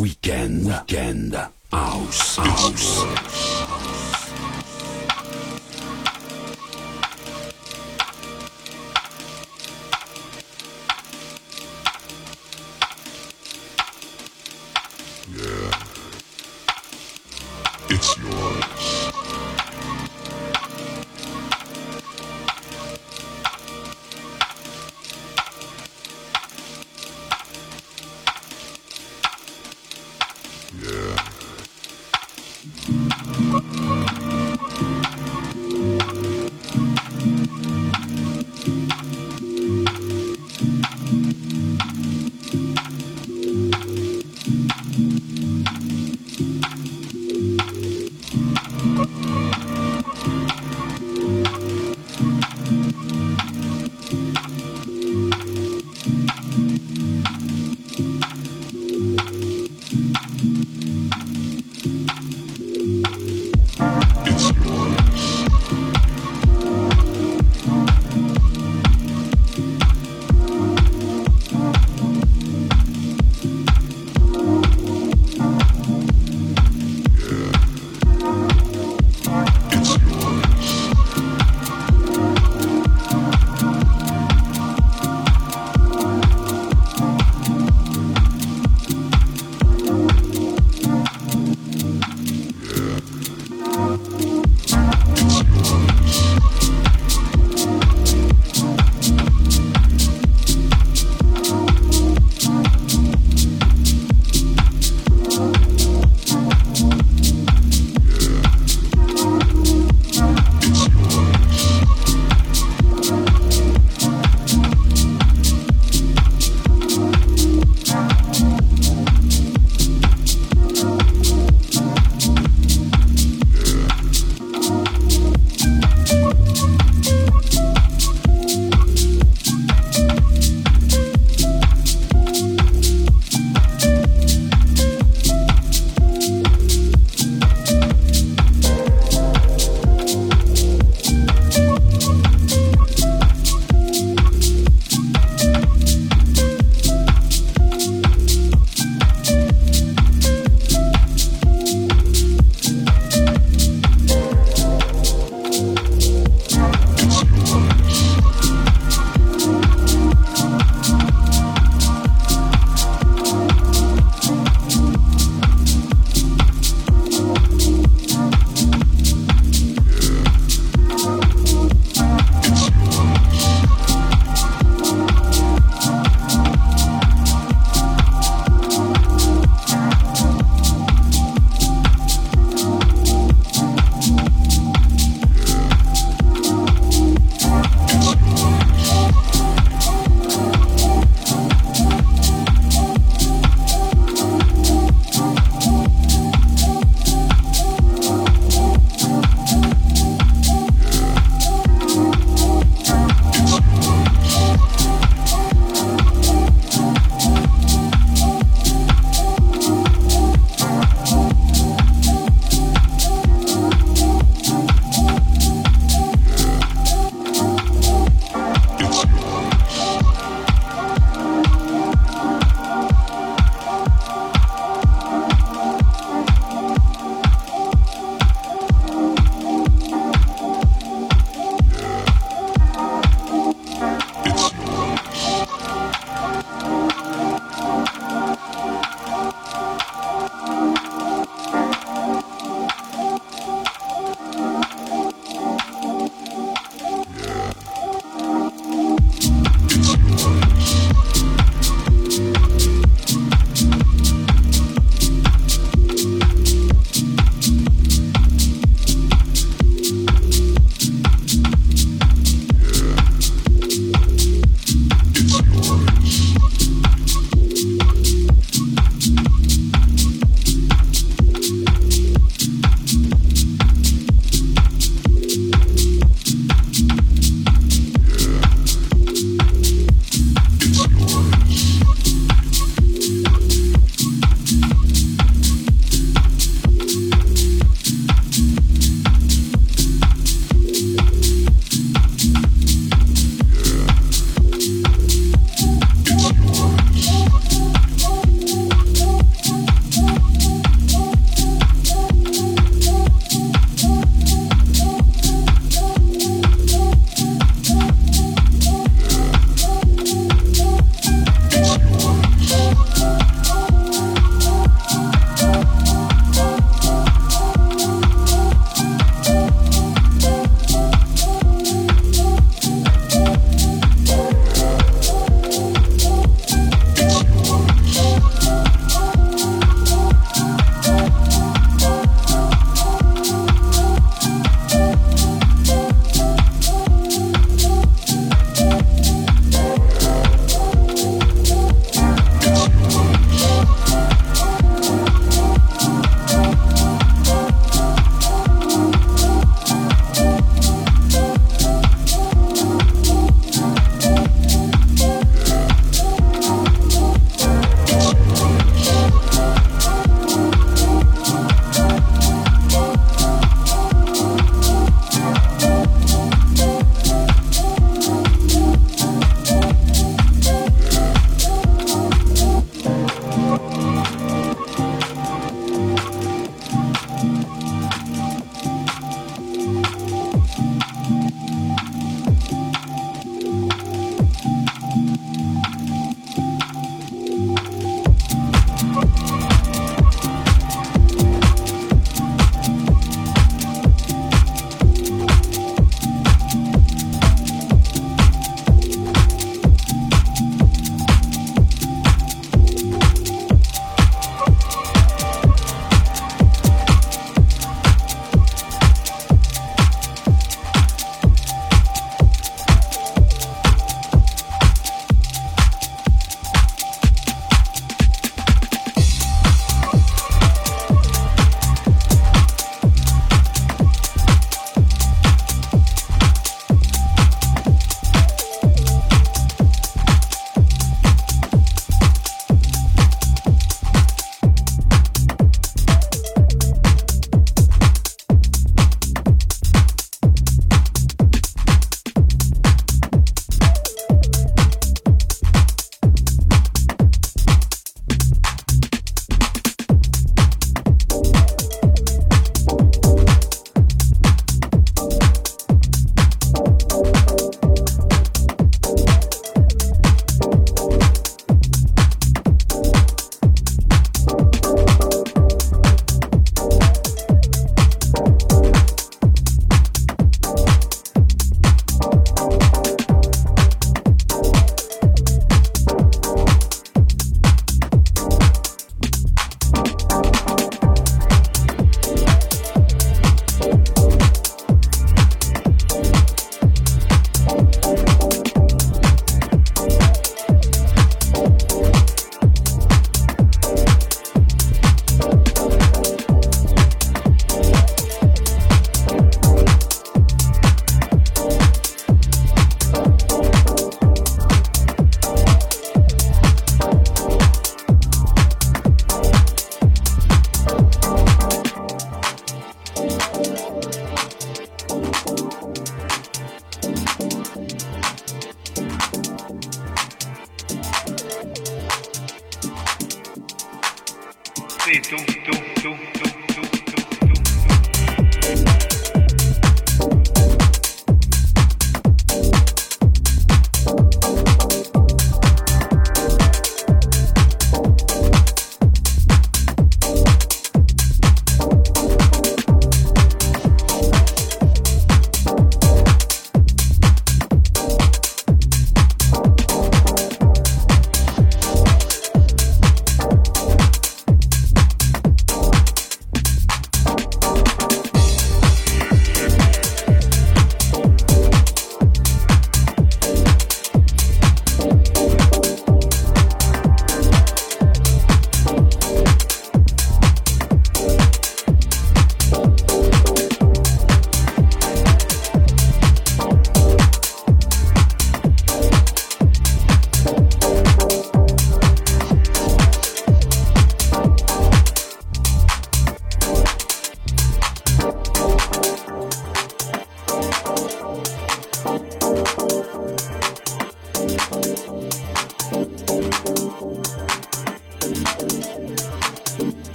Weekend. Weekend. House. House.